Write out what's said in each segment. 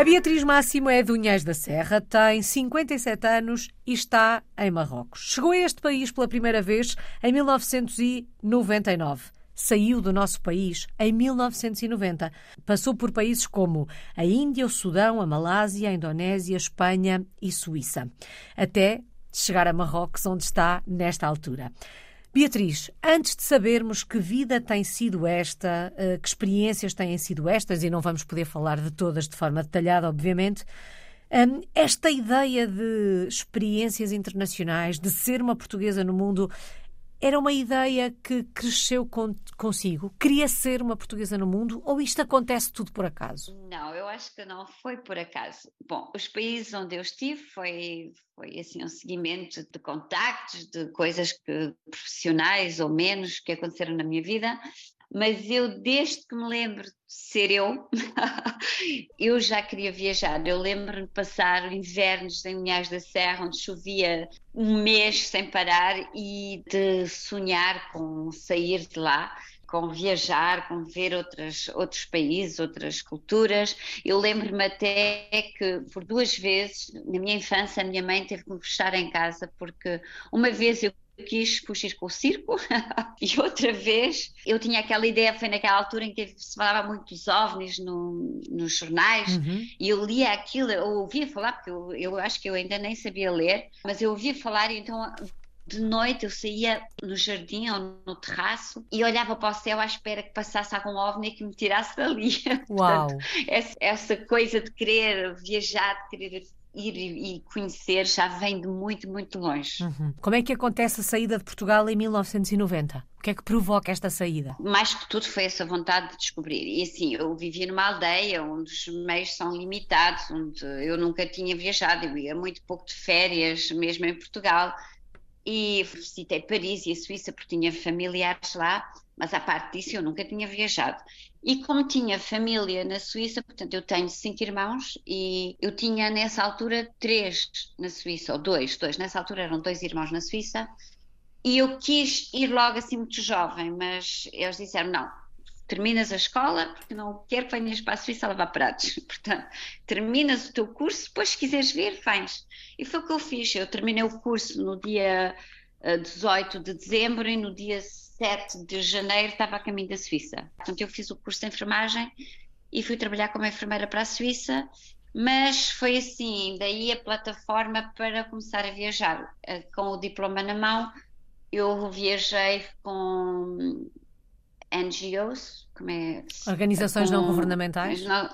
A Beatriz Máximo é de Unhais da Serra, tem 57 anos e está em Marrocos. Chegou a este país pela primeira vez em 1999 saiu do nosso país em 1990. Passou por países como a Índia, o Sudão, a Malásia, a Indonésia, a Espanha e Suíça, até chegar a Marrocos, onde está nesta altura. Beatriz, antes de sabermos que vida tem sido esta, eh, que experiências têm sido estas, e não vamos poder falar de todas de forma detalhada, obviamente, hum, esta ideia de experiências internacionais, de ser uma portuguesa no mundo, era uma ideia que cresceu con consigo? Queria ser uma portuguesa no mundo ou isto acontece tudo por acaso? Não, eu acho que não foi por acaso. Bom, os países onde eu estive foi, foi assim um seguimento de contactos, de coisas que, profissionais ou menos que aconteceram na minha vida mas eu, desde que me lembro de ser eu, eu já queria viajar. Eu lembro-me de passar invernos em Unhais da Serra, onde chovia um mês sem parar e de sonhar com sair de lá com viajar, com ver outras, outros países, outras culturas. Eu lembro-me até que por duas vezes, na minha infância, a minha mãe teve que me fechar em casa, porque uma vez eu quis fugir com o circo e outra vez eu tinha aquela ideia, foi naquela altura em que se falava muito dos ovnis no, nos jornais uhum. e eu lia aquilo, eu ouvia falar, porque eu, eu acho que eu ainda nem sabia ler, mas eu ouvia falar e então de noite eu saía no jardim ou no terraço e olhava para o céu à espera que passasse algum ovni que me tirasse dali. Uau! Portanto, essa, essa, coisa de querer viajar, de querer ir e conhecer já vem de muito, muito longe. Uhum. Como é que acontece a saída de Portugal em 1990? O que é que provoca esta saída? Mais que tudo foi essa vontade de descobrir. E assim, eu vivia numa aldeia onde os meios são limitados, onde eu nunca tinha viajado, eu ia muito pouco de férias, mesmo em Portugal. E visitei Paris e a Suíça porque tinha familiares lá, mas à parte disso eu nunca tinha viajado. E como tinha família na Suíça, portanto eu tenho cinco irmãos e eu tinha nessa altura três na Suíça, ou dois, dois, nessa altura eram dois irmãos na Suíça, e eu quis ir logo assim muito jovem, mas eles disseram não, terminas a escola, porque não quero que venhas para a Suíça a lavar pratos. Portanto, terminas o teu curso, depois se quiseres vir, vens. E foi o que eu fiz. Eu terminei o curso no dia 18 eh, de dezembro e no dia 7 de janeiro estava a caminho da Suíça. Portanto, eu fiz o curso de enfermagem e fui trabalhar como enfermeira para a Suíça, mas foi assim, daí a plataforma para começar a viajar. Eh, com o diploma na mão, eu viajei com NGOs, como é? Organizações com, não governamentais? Não,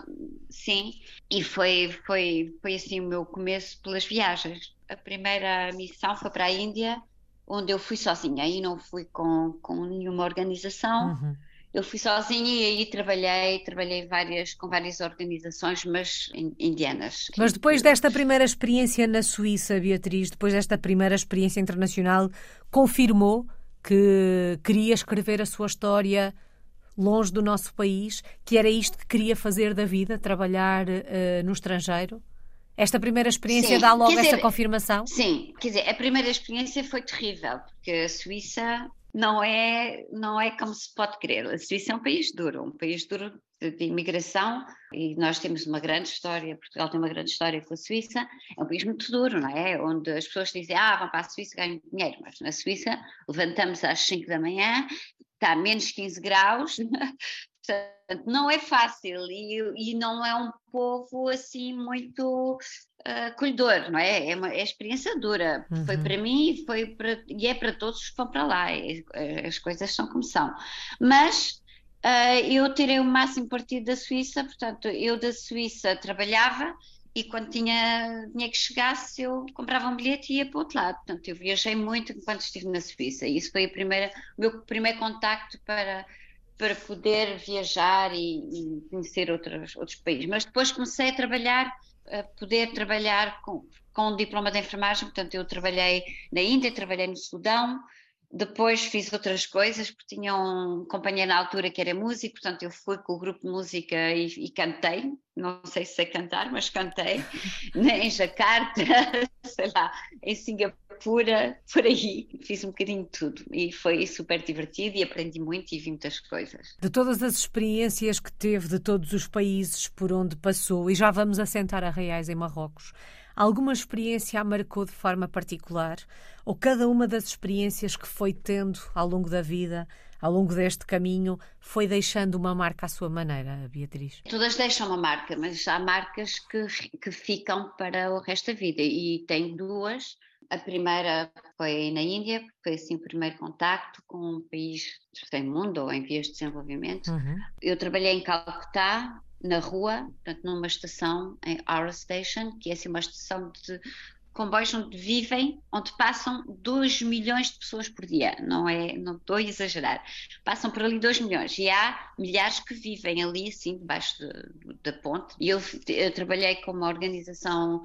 sim, e foi, foi, foi assim o meu começo pelas viagens. A primeira missão foi para a Índia, onde eu fui sozinha, aí não fui com, com nenhuma organização. Uhum. Eu fui sozinha e aí trabalhei, trabalhei várias, com várias organizações, mas indianas. Mas depois desta primeira experiência na Suíça, Beatriz, depois desta primeira experiência internacional, confirmou que queria escrever a sua história longe do nosso país, que era isto que queria fazer da vida, trabalhar uh, no estrangeiro? Esta primeira experiência sim, dá logo essa confirmação? Sim, quer dizer, a primeira experiência foi terrível, porque a Suíça não é, não é como se pode crer. A Suíça é um país duro, um país duro de, de, imigração e nós temos uma grande história, Portugal tem uma grande história com a Suíça, é um país muito duro, não é? Onde as pessoas dizem, ah, vão para a Suíça ganham dinheiro, mas na Suíça levantamos às 5 da manhã, está a menos 15 graus, portanto não é fácil e, e não é um povo assim muito uh, acolhedor, não é? É uma é experiência dura, uhum. foi para mim e, foi para, e é para todos que vão para lá, é, as coisas são como são, mas Uh, eu tirei o máximo partido da Suíça, portanto, eu da Suíça trabalhava e quando tinha, tinha que chegasse eu comprava um bilhete e ia para o outro lado. Portanto, eu viajei muito enquanto estive na Suíça e isso foi a primeira, o meu primeiro contacto para, para poder viajar e, e conhecer outros, outros países. Mas depois comecei a trabalhar, a poder trabalhar com, com um diploma de enfermagem, portanto, eu trabalhei na Índia, trabalhei no Sudão, depois fiz outras coisas, porque tinha um companheiro na altura que era músico, portanto eu fui com o grupo de música e, e cantei, não sei se sei cantar, mas cantei, em Jacarta, sei lá, em Singapura, pura por aí. Fiz um bocadinho de tudo e foi super divertido e aprendi muito e vi muitas coisas. De todas as experiências que teve de todos os países por onde passou, e já vamos assentar a Reais em Marrocos, alguma experiência a marcou de forma particular? Ou cada uma das experiências que foi tendo ao longo da vida ao longo deste caminho, foi deixando uma marca à sua maneira, Beatriz? Todas deixam uma marca, mas há marcas que, que ficam para o resto da vida e tenho duas. A primeira foi na Índia, foi assim o primeiro contacto com um país sem mundo ou em vias de desenvolvimento. Uhum. Eu trabalhei em Calcutá, na rua, portanto, numa estação em Our Station, que é assim uma estação de comboios onde vivem, onde passam 2 milhões de pessoas por dia, não é, não estou a exagerar, passam por ali 2 milhões e há milhares que vivem ali assim debaixo de, da ponte e eu, eu, trabalhei com uma organização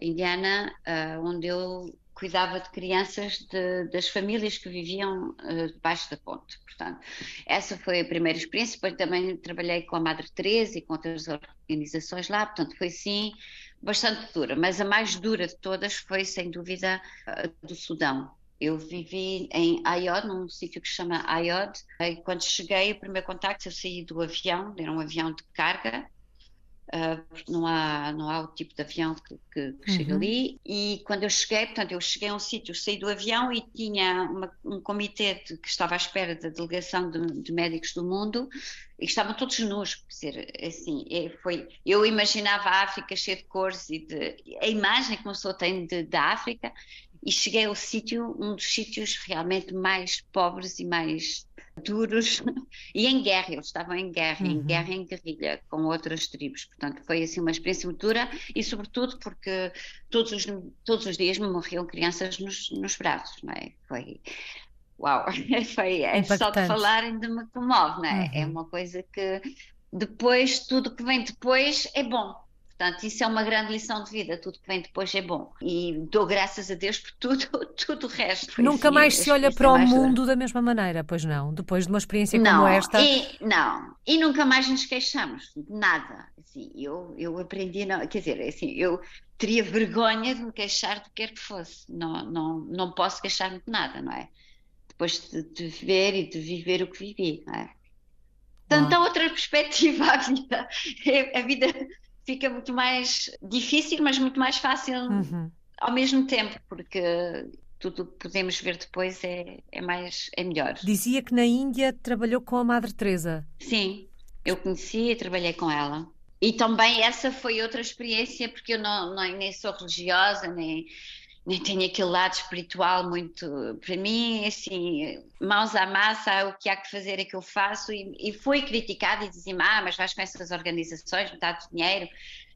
indiana uh, onde eu cuidava de crianças de, das famílias que viviam uh, debaixo da ponte. Portanto, essa foi a primeira experiência. Depois também trabalhei com a Madre Teresa e com outras organizações lá. Portanto, foi sim bastante dura, mas a mais dura de todas foi, sem dúvida, a do Sudão. Eu vivi em Ayod, num sítio que se chama Ayod. E quando cheguei, o primeiro contacto, eu saí do avião, era um avião de carga, Uh, não, há, não há o tipo de avião que, que, que uhum. chega ali. E quando eu cheguei, portanto, eu cheguei a um sítio, saí do avião e tinha uma, um comitê de, que estava à espera da delegação de, de, médicos do mundo e estavam todos nus, quer dizer, assim, é, foi, eu imaginava a África cheia de cores e de, a imagem que uma pessoa tem de, da África e cheguei ao sítio, um dos sítios realmente mais pobres e mais duros e em guerra, eles estavam em guerra, uhum. em guerra em guerrilha com outras tribos, portanto foi assim uma experiência muito dura e sobretudo porque todos os, todos os dias me morriam crianças nos, nos braços, não é? Foi, uau, foi, é só de falar ainda me comove, não é? é uhum. É uma coisa que depois, tudo que vem depois é bom, Portanto, isso é uma grande lição de vida. Tudo que vem depois é bom. E dou graças a Deus por tudo, tudo o resto. Nunca mais se olha para o mundo da mesma maneira, pois não? Depois de uma experiência não, como esta. E, não, e nunca mais nos queixamos de nada. Assim, eu, eu aprendi, não, quer dizer, assim, eu teria vergonha de me queixar do que quer que fosse. Não, não, não posso queixar-me de nada, não é? Depois de, de ver e de viver o que vivi, não é? Portanto, há outra perspectiva à vida. É, a vida fica muito mais difícil, mas muito mais fácil uhum. ao mesmo tempo, porque tudo que podemos ver depois é, é mais é melhor. Dizia que na Índia trabalhou com a Madre Teresa. Sim, eu conheci e trabalhei com ela. E também essa foi outra experiência, porque eu não, não nem sou religiosa, nem nem tenho aquele lado espiritual muito. Para mim, assim, mãos à massa, o que há que fazer é que eu faço. E, e fui criticada e dizia ah, mas vais com essas organizações, metade do dinheiro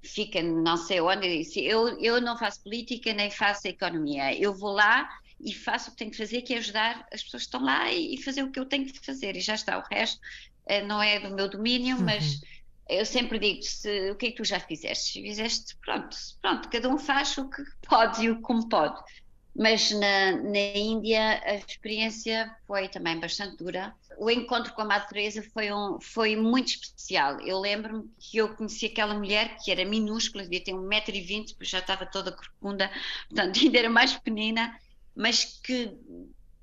fica não sei onde. Eu disse: eu, eu não faço política nem faço economia. Eu vou lá e faço o que tenho que fazer, que é ajudar as pessoas que estão lá e, e fazer o que eu tenho que fazer. E já está. O resto eh, não é do meu domínio, uhum. Eu sempre digo se, o que é que tu já fizeste? Fizeste, pronto, pronto, cada um faz o que pode e o como pode. Mas na, na Índia a experiência foi também bastante dura. O encontro com a Teresa foi, um, foi muito especial. Eu lembro-me que eu conheci aquela mulher que era minúscula, devia ter 1,20m, porque já estava toda corcunda, portanto ainda era mais pequenina, mas que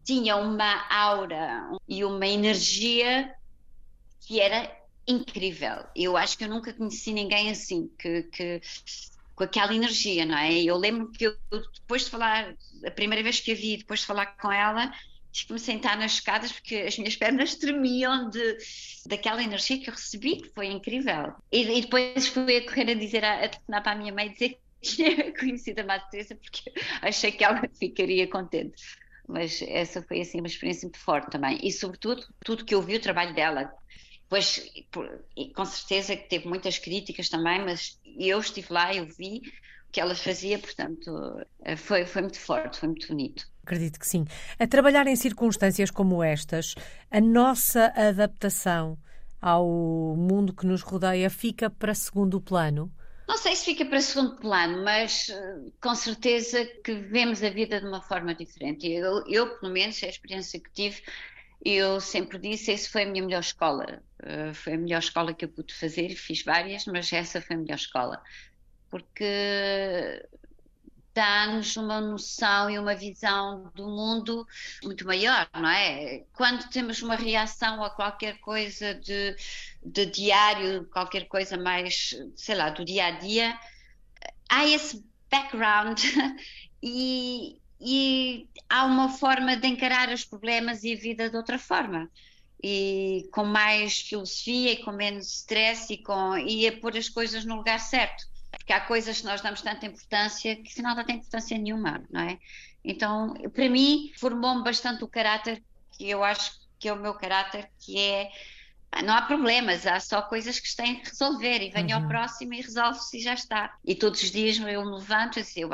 tinha uma aura e uma energia que era incrível. Eu acho que eu nunca conheci ninguém assim, que, que com aquela energia, não é? Eu lembro que eu, depois de falar, a primeira vez que a vi, depois de falar com ela, tive que me sentar nas escadas porque as minhas pernas tremiam de, daquela energia que eu recebi, que foi incrível. E, e depois fui a correr a dizer, a, a telefonar para a minha mãe, dizer que tinha conhecido a Madre Teresa porque achei que ela ficaria contente. Mas essa foi assim uma experiência muito forte também. E sobretudo, tudo que eu vi o trabalho dela, Pois, com certeza que teve muitas críticas também, mas eu estive lá, eu vi o que ela fazia, portanto, eh, foi, foi muito forte, foi muito bonito. Acredito que sim. A trabalhar em circunstâncias como estas, a nossa adaptação ao mundo que nos rodeia fica para segundo plano? Não sei se fica para segundo plano, mas eh, com certeza que vemos a vida de uma forma diferente. Eu, eu pelo menos, a experiência que tive, eu sempre disse, essa foi a minha melhor escola. Uh, foi a melhor escola que eu pude fazer, fiz várias, mas essa foi a melhor escola. Porque dá-nos uma noção e uma visão do mundo muito maior, não é? Quando temos uma reação a qualquer coisa de, de diário, qualquer coisa mais, sei lá, do dia a dia, há esse background e, e há uma forma de encarar os problemas e a vida de outra forma e com mais filosofia e com menos stress e, com, e a pôr as coisas no lugar certo. Porque há coisas que nós damos tanta importância que afinal não tem importância nenhuma, não é? Então, para mim, formou-me bastante o caráter que eu acho que é o meu caráter, que é não há problemas, há só coisas que se têm que resolver e venho uhum. ao próximo e resolve-se e já está. E todos os dias eu me levanto e digo,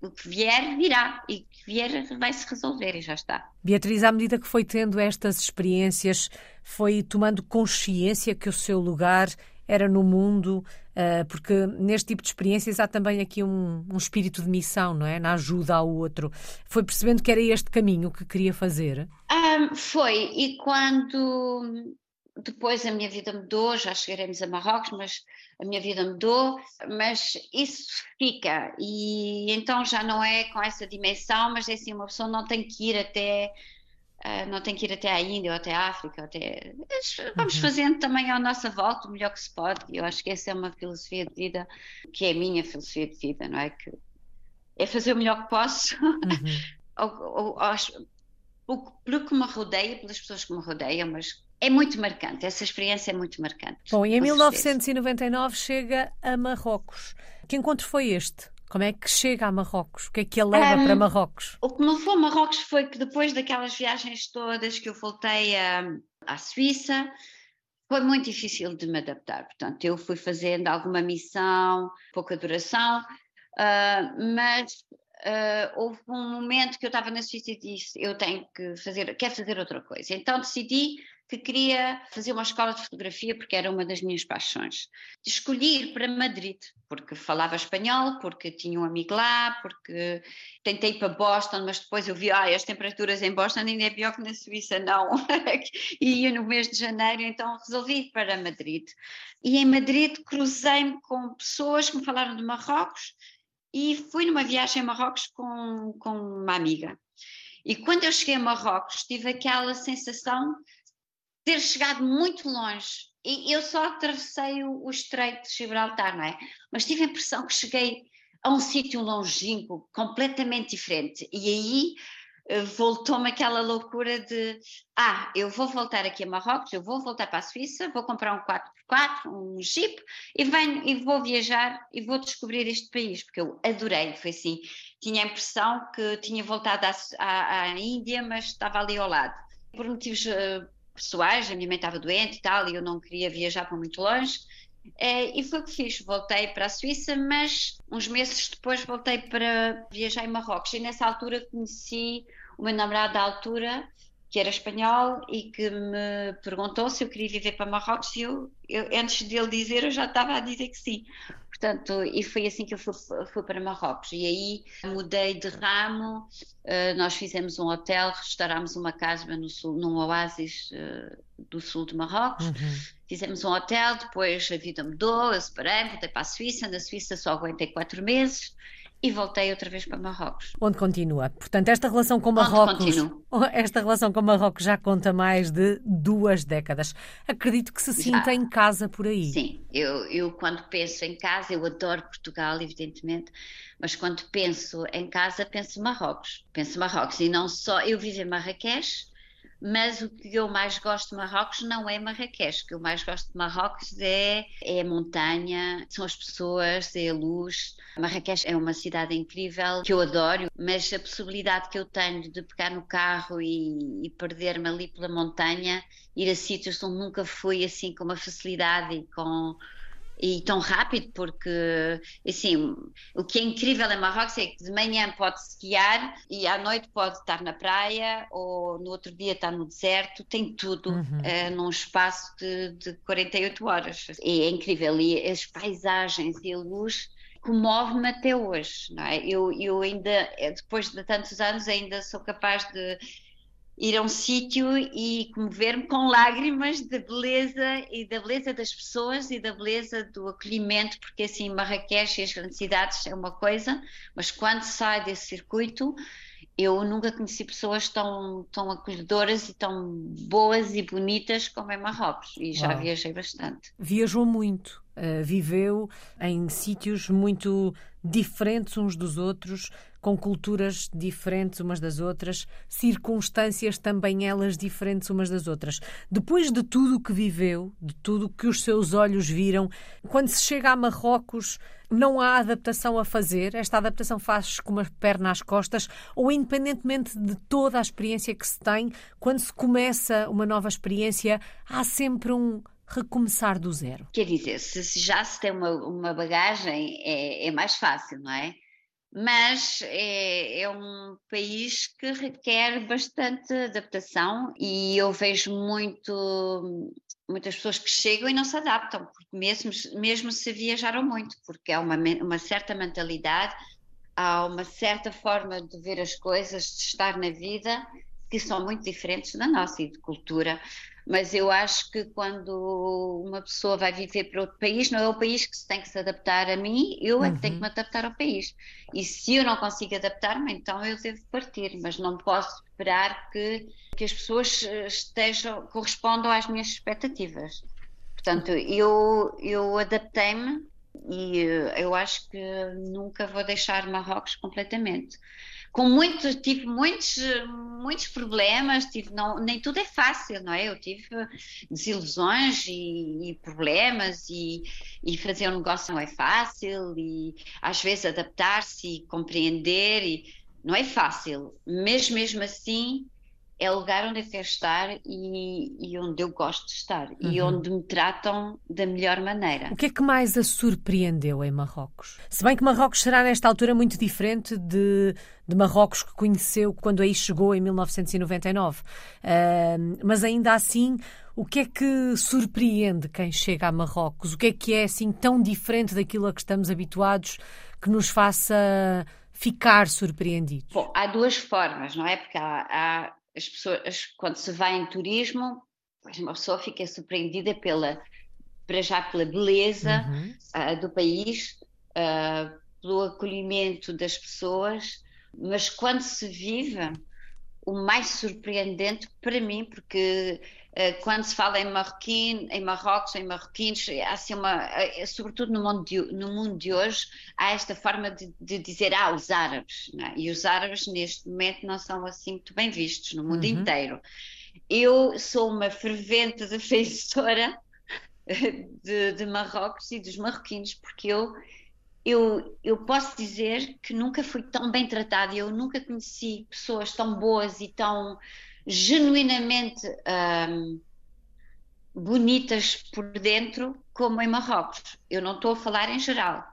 o que vier, virá. E o que vier vai-se resolver e já está. Beatriz, à medida que foi tendo estas experiências, foi tomando consciência que o seu lugar era no mundo, uh, porque neste tipo de experiências há também aqui um, um, espírito de missão, não é? Na ajuda ao outro. Foi percebendo que era este caminho que queria fazer? Um, foi, e quando depois a minha vida mudou, já chegaremos a Marrocos, mas a minha vida mudou, mas isso fica e então já não é com essa dimensão, mas é assim, uma pessoa não tem que ir até uh, não tem que ir até a Índia ou até a África, até vamos uhum. fazendo também à nossa volta o melhor que se pode. Eu acho que essa é uma filosofia de vida que é a minha filosofia de vida, não é que é fazer o melhor que posso. Uhum. ou, ou, ou, pelo que me rodeia, pelas pessoas que me rodeiam, mas é muito marcante, essa experiência é muito marcante. Bom, e em 1999 chega a Marrocos. Que encontro foi este? Como é que chega a Marrocos? O que é que a leva um, para Marrocos? O que me levou a Marrocos foi que depois daquelas viagens todas que eu voltei a, à Suíça, foi muito difícil de me adaptar. Portanto, eu fui fazendo alguma missão, pouca duração, uh, mas Uh, houve um momento que eu estava na Suíça e disse eu tenho que fazer, quero fazer outra coisa. Então decidi que queria fazer uma escola de fotografia porque era uma das minhas paixões. Escolhi ir para Madrid, porque falava espanhol, porque tinha um amigo lá, porque tentei ir para Boston, mas depois eu vi, ah, as temperaturas em Boston ainda é pior que na Suíça, não. e ia no mês de janeiro, então resolvi ir para Madrid. E em Madrid cruzei-me com pessoas que me falaram de Marrocos e fui numa viagem a Marrocos com, com uma amiga. E quando eu cheguei a Marrocos, tive aquela sensação ter chegado muito longe. E eu só atravessei o, o Estreito de Gibraltar, não é? Mas tive a impressão que cheguei a um sítio longínquo, completamente diferente. E aí uh, voltou-me aquela loucura de: ah, eu vou voltar aqui a Marrocos, eu vou voltar para a Suíça, vou comprar um 4x4, um Jeep e, venho, e vou viajar e vou descobrir este país, porque eu adorei. Foi assim: tinha a impressão que tinha voltado à, à, à Índia, mas estava ali ao lado. Por motivos. Pessoais, a minha mãe estava doente e tal, e eu não queria viajar para muito longe. É, e foi o que fiz, voltei para a Suíça, mas uns meses depois voltei para viajar em Marrocos. E nessa altura conheci o meu namorado da altura, que era espanhol, e que me perguntou se eu queria viver para Marrocos, e eu, eu antes dele dizer, eu já estava a dizer que sim. Portanto, e foi assim que eu fui, fui, para Marrocos. E aí mudei de ramo, uh, nós fizemos um hotel, restaurámos uma casa no sul, num oásis uh, do sul de Marrocos. Uhum. Fizemos um hotel, depois a vida mudou, eu separei, voltei para a Suíça. Na Suíça só aguentei quatro meses e voltei outra vez para Marrocos. Onde continua? Portanto, esta relação com Marrocos, esta relação com Marrocos já conta mais de duas décadas. Acredito que se sinta já. em casa por aí. Sim, eu, eu quando penso em casa, eu adoro Portugal, evidentemente, mas quando penso em casa, penso Marrocos. Penso Marrocos e não só. Eu vivo em Marrakech, mas o que eu mais gosto de Marrocos não é Marrakech, o que eu mais gosto de Marrocos é, é a montanha, são as pessoas, é a luz. Marrakech é uma cidade incrível que eu adoro, mas a possibilidade que eu tenho de pegar no carro e, e perder-me ali pela montanha, ir a sítios onde nunca fui assim com uma facilidade e com e tão rápido, porque assim, o que é incrível em Marrocos é que de manhã pode esquiar e à noite pode estar na praia ou no outro dia estar no deserto, tem tudo uhum. uh, num espaço de, de 48 horas. E é incrível, e as paisagens e a luz comove-me até hoje, não é? Eu, eu ainda, eh, depois de tantos anos, ainda sou capaz de ir a um sítio e comover-me com lágrimas da beleza e da beleza das pessoas e da beleza do acolhimento, porque assim Marrakech e as grandes cidades é uma coisa, mas quando sai desse circuito eu nunca conheci pessoas tão, tão acolhedoras e tão boas e bonitas como em Marrocos e já Uau. viajei bastante. Viajou muito, uh, viveu em sítios muito diferentes uns dos outros, com culturas diferentes umas das outras, circunstâncias também elas diferentes umas das outras. Depois de tudo o que viveu, de tudo o que os seus olhos viram, quando se chega a Marrocos, não há adaptação a fazer? Esta adaptação faz com uma perna às costas? Ou, independentemente de toda a experiência que se tem, quando se começa uma nova experiência, há sempre um recomeçar do zero? Quer dizer, se já se tem uma, uma bagagem, é, é mais fácil, não é? Mas é, é, um país que requer bastante adaptação e eu vejo muito muitas pessoas que chegam e não se adaptam, porque mesmo, mesmo se viajaram muito, porque há uma, uma certa mentalidade, há uma certa forma de ver as coisas, de estar na vida, que são muito diferentes da nossa e de cultura mas eu acho que quando uma pessoa vai viver para outro país, não é o país que se tem que se adaptar a mim, eu é que tenho que uhum. me adaptar ao país. E se eu não consigo adaptar-me, então eu devo partir, mas não posso esperar que, que as pessoas estejam, correspondam às minhas expectativas. Portanto, eu, eu adaptei-me e eh, eu acho que nunca vou deixar Marrocos completamente com muito, tive muitos, muitos problemas, tive, não, nem tudo é fácil, não é? Eu tive desilusões e, e problemas e, e, fazer um negócio não é fácil e às vezes adaptar-se e compreender e não é fácil, mas mesmo assim é lugar onde eu quero estar e, e onde eu gosto de estar uhum. e onde me tratam da melhor maneira. O que é que mais a surpreendeu em Marrocos? Se bem que Marrocos será nesta altura muito diferente de, de Marrocos que conheceu quando aí chegou em 1999, uh, mas ainda assim o que é que surpreende quem chega a Marrocos? O que é que é assim tão diferente daquilo a que estamos habituados que nos faça ficar surpreendidos? Bom, há duas formas, não é? Porque há, há as pessoas, quando se vai em turismo, uma pessoa fica surpreendida pela, para já pela beleza uhum. uh, do país, uh, pelo acolhimento das pessoas, mas quando se vive, o mais surpreendente para mim, porque quando se fala em marroquino, em Marrocos, em marroquinos, há assim uma, sobretudo no mundo, de, no mundo de hoje, há esta forma de, de dizer, ah, os árabes, é? e os árabes neste momento não são assim muito bem vistos no mundo uhum. inteiro. Eu sou uma fervente defensora de, de Marrocos e dos marroquinos, porque eu eu, eu posso dizer que nunca fui tão bem tratada, eu nunca conheci pessoas tão boas e tão genuinamente um, bonitas por dentro como em Marrocos. Eu não estou a falar em geral.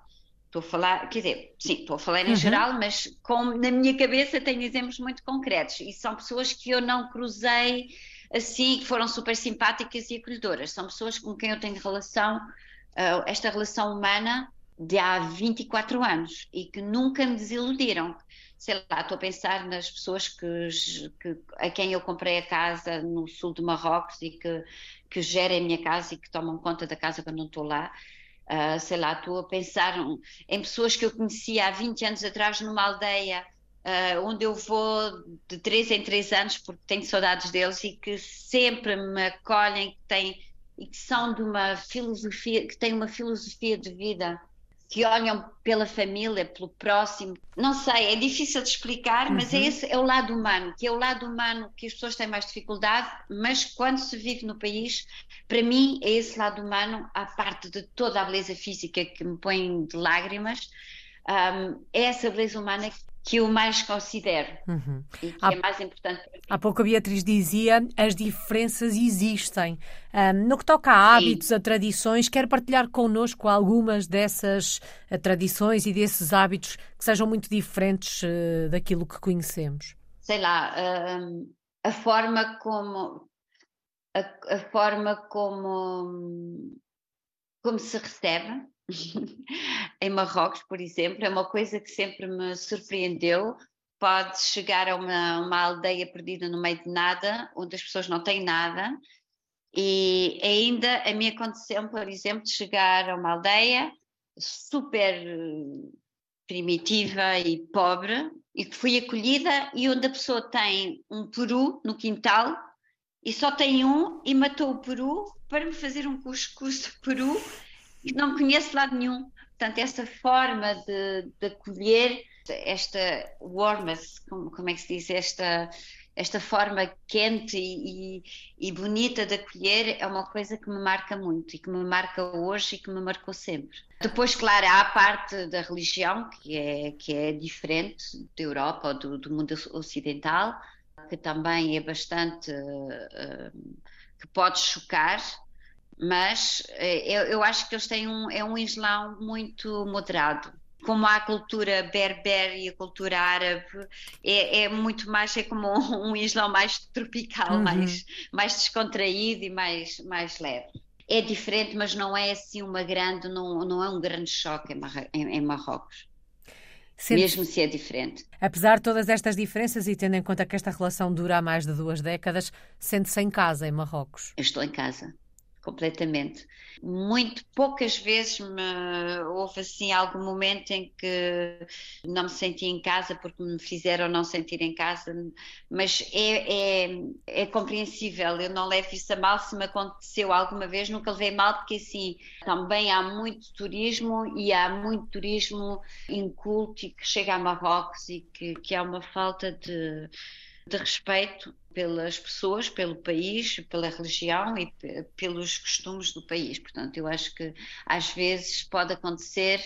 Estou a falar, quer dizer, sim, estou a falar em uhum. geral, mas com, na minha cabeça tenho exemplos muito concretos e são pessoas que eu não cruzei assim, que foram super simpáticas e acolhedoras. São pessoas com quem eu tenho relação, uh, esta relação humana de há 24 anos e que nunca me desiludiram. Sei lá, estou a pensar nas pessoas que, que, a quem eu comprei a casa no sul de Marrocos e que, que gerem a minha casa e que tomam conta da casa quando não estou lá. Uh, sei lá, estou a pensar em pessoas que eu conhecia há 20 anos atrás numa aldeia uh, onde eu vou de 3 em 3 anos porque tenho saudades deles e que sempre me acolhem, que têm e que são de uma filosofia, que têm uma filosofia de vida que olham pela família, pelo próximo. Não sei, é difícil de explicar, mas é uhum. esse é o lado humano, que é o lado humano que as pessoas têm mais dificuldade, mas quando se vive no país, para mim é esse lado humano, a parte de toda a beleza física que me põe de lágrimas, um, é essa beleza humana que eu mais considero uhum. e que há, é mais importante para mim. Há pouco a Beatriz dizia as diferenças existem. Um, no que toca a hábitos, Sim. a tradições, quer partilhar connosco algumas dessas uh, tradições e desses hábitos que sejam muito diferentes uh, daquilo que conhecemos? Sei lá, uh, a forma como a, a forma como como se recebe em Marrocos, por exemplo, é uma coisa que sempre me surpreendeu, pode chegar a uma, uma aldeia perdida no meio de nada, onde as pessoas não têm nada. E ainda a mim aconteceu, por exemplo, de chegar a uma aldeia super eh, primitiva e pobre, e que fui acolhida, e onde a pessoa tem um peru no quintal, e só tem um, e matou o peru para me fazer um cuscuz de peru, não conheço lado nenhum. Portanto, essa forma de, de acolher esta warmth, como, como é que se diz, esta, esta forma quente e, e, bonita de acolher é uma coisa que me marca muito e que me marca hoje e que me marcou sempre. Depois, claro, há a parte da religião que é, que é diferente da Europa ou do, do mundo ocidental, que também é bastante. Uh, que pode chocar, mas uh, eu, eu, acho que eles têm um, é um Islão muito moderado como há a cultura berber e a cultura árabe, é, é muito mais, é como um, um Islão mais tropical, uhum. mais, mais descontraído e mais, mais leve. É diferente, mas não é assim uma grande, não, não é um grande choque em, em, em Marrocos. Sente... Mesmo se é diferente. Apesar de todas estas diferenças e tendo em conta que esta relação dura há mais de duas décadas, sente-se em casa em Marrocos? Eu estou em casa completamente. Muito poucas vezes me, houve assim algum momento em que não me senti em casa porque me fizeram não sentir em casa, mas é, é, é compreensível, eu não levo isso a mal, se me aconteceu alguma vez, nunca levei mal, porque assim também há muito turismo e há muito turismo inculto e que chega a Marrocos e que, que há uma falta de de respeito pelas pessoas, pelo país, pela religião e pelos costumes do país. Portanto, eu acho que às vezes pode acontecer,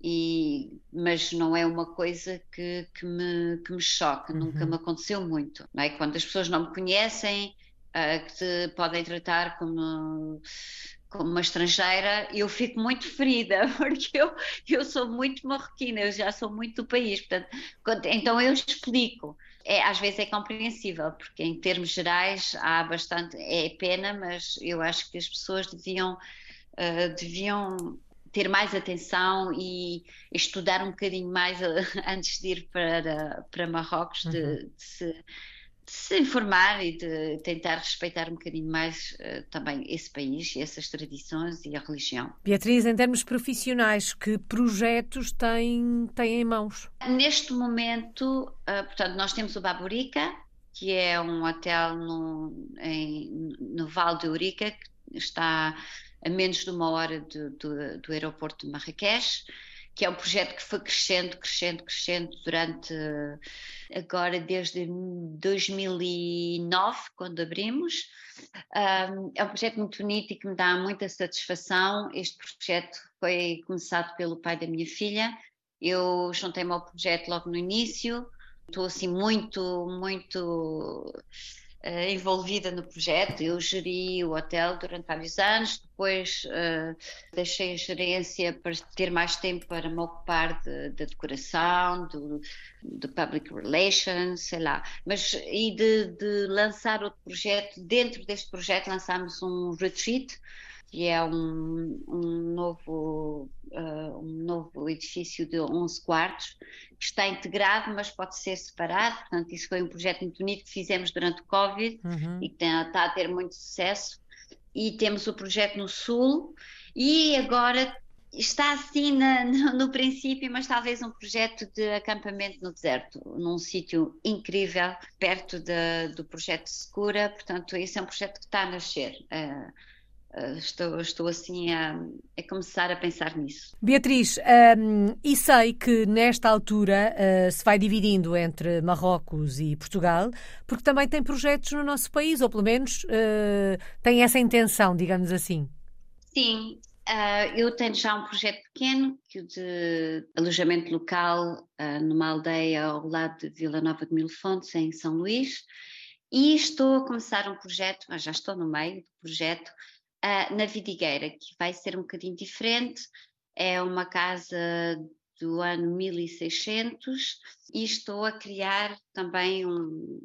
e, mas não é uma coisa que, que, me, que me choca, uhum. nunca me aconteceu muito. Não é? Quando as pessoas não me conhecem, uh, que te podem tratar como como uma estrangeira, eu fico muito ferida, porque eu, eu sou muito marroquina, eu já sou muito do país, portanto, então eu explico é, às vezes é compreensível, porque em termos gerais há bastante, é pena, mas eu acho que as pessoas deviam, uh, deviam ter mais atenção e estudar um bocadinho mais uh, antes de ir para, para Marrocos, de, uhum. de se de se informar e de tentar respeitar um bocadinho mais uh, também esse país, essas tradições e a religião. Beatriz, em termos profissionais, que projetos tem, tem em mãos? Neste momento, uh, portanto, nós temos o Baburica, que é um hotel no, em, no Vale de Eurica, que está a menos de uma hora do, do, do aeroporto de Marrakech que é um projeto que foi crescendo, crescendo, crescendo durante agora desde 2009, quando abrimos. É um projeto muito bonito e que me dá muita satisfação. Este projeto foi começado pelo pai da minha filha. Eu juntei-me ao projeto logo no início. Estou assim muito, muito uh, envolvida no projeto. Eu geri o hotel durante vários anos, depois uh, deixei a gerência para ter mais tempo para me ocupar da de, decoração, do, de public relations, sei lá. Mas e de, de lançar outro projeto, dentro deste projeto lançámos um retreat que é um, um novo, uh, um novo edifício de 11 quartos, que está integrado, mas pode ser separado. Portanto, isso foi um projeto muito bonito que fizemos durante o Covid uhum. e que está a ter muito sucesso. E temos o projeto no Sul, e agora está assim na, no, no, princípio, mas talvez um projeto de acampamento no deserto, num sítio incrível, perto de, do projeto Segura. Portanto, esse é um projeto que está a nascer. Uh, estou, estou assim a, a, começar a pensar nisso. Beatriz, um, e sei que nesta altura uh, se vai dividindo entre Marrocos e Portugal, porque também tem projetos no nosso país, ou pelo menos uh, tem essa intenção, digamos assim. Sim, eu tenho já um projeto pequeno que de alojamento local numa aldeia ao lado de Vila Nova de Mil Fontes, em São Luís, e estou a começar um projeto, mas já estou no meio do projeto, uh, na Vidigueira, que vai ser um bocadinho diferente. É uma casa do ano 1600 e estou a criar também um.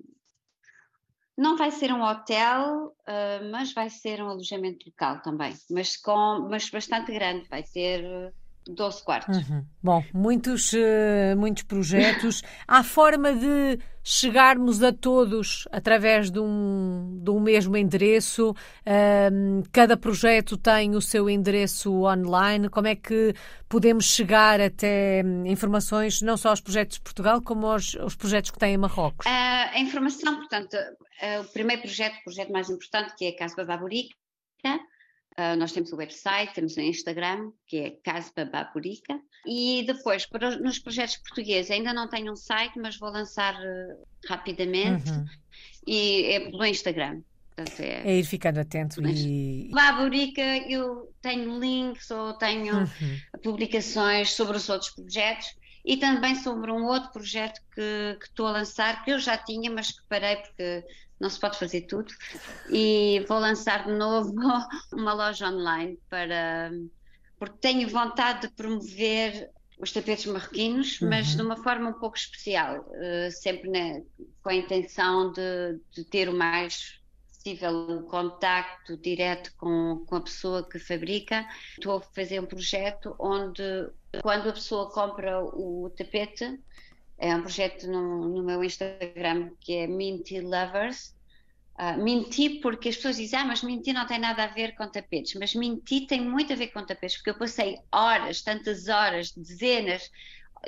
Não vai ser um hotel, uh, mas vai ser um alojamento local também, mas, com, mas bastante grande. Vai ter 12 quartos. Uhum. Bom, muitos, uh, muitos projetos. Há forma de chegarmos a todos através de um, de um mesmo endereço? Uh, cada projeto tem o seu endereço online. Como é que podemos chegar até hum, informações, não só aos projetos de Portugal, como aos, aos projetos que têm em Marrocos? Uh, a informação, portanto, uh, o primeiro projeto, o projeto mais importante, que é a Casa Bababurica, Uh, nós temos o website, temos o Instagram, que é Casa Baburica, e depois, para, nos projetos portugueses, ainda não tenho um site, mas vou lançar uh, rapidamente, uhum. e é pelo Instagram. Portanto, é, é, ir ficando atento mas, e. Baburica, eu tenho links ou tenho uhum. publicações sobre os outros projetos e também sobre um outro projeto que, que estou a lançar, que eu já tinha, mas que parei porque não se pode fazer tudo. E vou lançar de novo uma loja online para. porque tenho vontade de promover os tapetes marroquinos, uhum. mas de uma forma um pouco especial, uh, sempre né, com a intenção de, de, ter o mais possível o contacto direto com, com a pessoa que fabrica. Estou a fazer um projeto onde, quando a pessoa compra o tapete, é um projeto no, no meu Instagram que é Minty Lovers. Uh, menti porque as pessoas dizem, ah, mas mentir não tem nada a ver com tapetes, mas mentir tem muito a ver com tapetes, porque eu passei horas, tantas horas, dezenas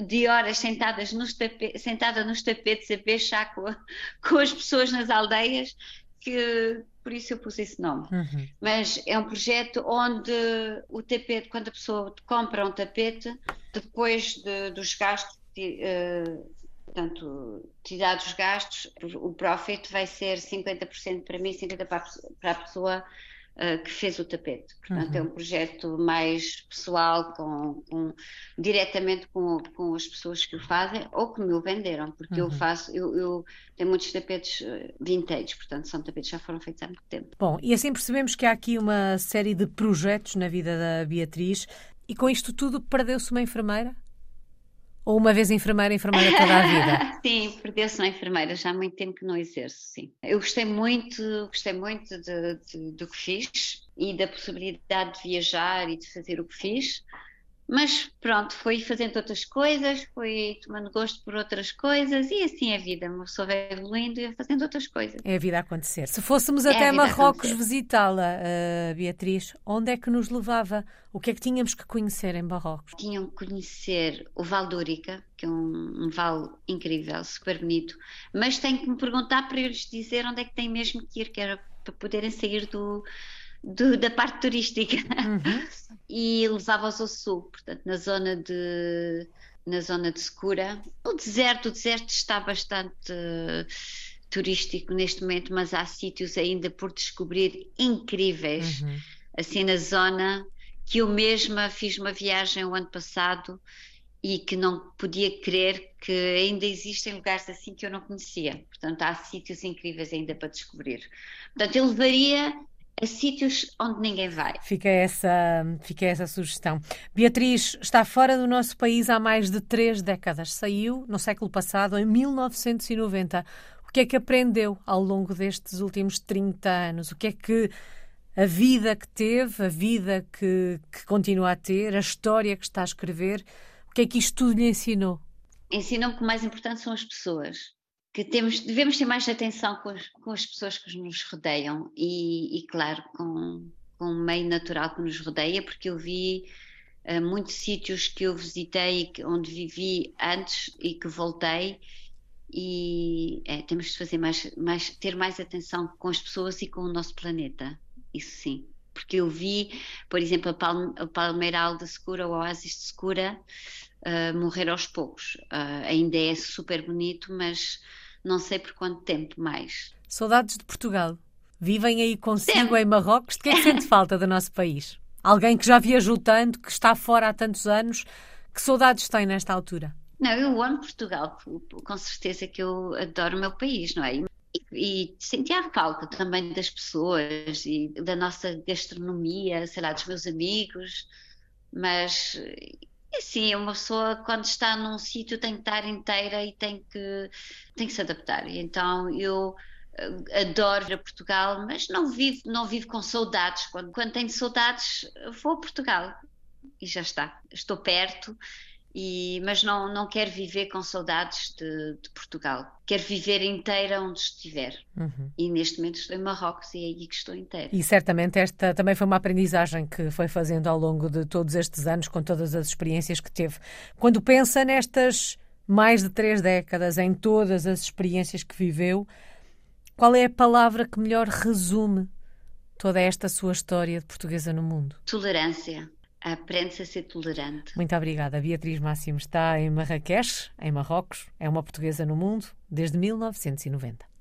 de horas sentadas nos tapetes, sentada nos tapetes a beijar com, com as pessoas nas aldeias, que por isso eu pus esse nome. Uhum. Mas é um projeto onde o tapete, quando a pessoa compra um tapete, depois de, dos gastos uh, portanto, tirados os gastos, o profit vai ser 50% para mim, 50% para a, para a pessoa uh, que fez o tapete. Portanto, uhum. é um projeto mais pessoal, com, com diretamente com, com, as pessoas que o fazem ou que me o venderam, porque uhum. eu faço, eu, eu, tenho muitos tapetes vintage, portanto, são tapetes que já foram feitos há muito tempo. Bom, e assim percebemos que há aqui uma série de projetos na vida da Beatriz, e com isto tudo perdeu-se uma enfermeira? Ou uma vez enfermeira, enfermeira toda a vida? sim, perdeu-se uma enfermeira, já há muito tempo que não exerço, sim. Eu gostei muito, gostei muito de, de, do que fiz e da possibilidade de viajar e de fazer o que fiz. Mas pronto, fui fazendo outras coisas, fui tomando gosto por outras coisas e assim é a vida. Uma pessoa vai evoluindo e fazendo outras coisas. É a vida a acontecer. Se fôssemos é até Marrocos visitá-la, uh, Beatriz, onde é que nos levava? O que é que tínhamos que conhecer em Marrocos? Tinham que conhecer o Val de Urica, que é um, um vale incrível, super bonito, mas tenho que me perguntar para eles dizer onde é que tem mesmo que ir, que era para poderem sair do do, da parte turística uhum. e levava-os ao sul, portanto, na zona de na zona de Secura. O deserto, o deserto está bastante uh, turístico neste momento, mas há sítios ainda por descobrir incríveis, uhum. assim na zona que eu mesma fiz uma viagem o ano passado e que não podia crer que ainda existem lugares assim que eu não conhecia. Portanto, há sítios incríveis ainda para descobrir. Portanto, eu levaria a sítios onde ninguém vai. Fica essa, fica essa sugestão. Beatriz está fora do nosso país há mais de três décadas. Saiu no século passado, em 1990. O que é que aprendeu ao longo destes últimos 30 anos? O que é que a vida que teve, a vida que, que continua a ter, a história que está a escrever, o que é que isto tudo lhe ensinou? Ensinou-me que o mais importante são as pessoas que temos, devemos ter mais atenção com as, com as pessoas que nos rodeiam e, e, claro, com, com o meio natural que nos rodeia, porque eu vi uh, muitos sítios que eu visitei, onde vivi antes e que voltei, e é, temos de fazer mais, mais, ter mais atenção com as pessoas e com o nosso planeta, isso sim. Porque eu vi, por exemplo, a, palme, a palmeiral de Secura, o oásis de Secura, uh, morrer aos poucos. Uh, ainda é super bonito, mas não sei por quanto tempo mais. Saudades de Portugal. Vivem aí consigo em Marrocos. De que é que sente falta do nosso país? Alguém que já viajou tanto, que está fora há tantos anos, que saudades tem nesta altura? Não, eu amo Portugal, com certeza que eu adoro o meu país, não é? E, sentia falta também das pessoas e da nossa gastronomia, sei lá, dos meus amigos, mas sim, uma pessoa quando está num sítio tem que estar inteira e tem que, tem que se adaptar. Então eu eh, adoro ir a Portugal, mas não vivo, não vivo com saudades. Quando, quando tenho saudades, vou a Portugal. e já está. Estou perto, e, mas não, não quero viver com saudades de, de Portugal. Quero viver inteira onde estiver. Uhum. E neste momento estou em Marrocos e é aí que estou inteira. E certamente esta também foi uma aprendizagem que foi fazendo ao longo de todos estes anos, com todas as experiências que teve. Quando pensa nestas mais de três décadas, em todas as experiências que viveu, qual é a palavra que melhor resume toda esta sua história de portuguesa no mundo? Tolerância aprende-se a ser tolerante. Muito obrigada. Beatriz Máximo está em Marrakech, em Marrocos. É uma portuguesa no mundo desde 1990.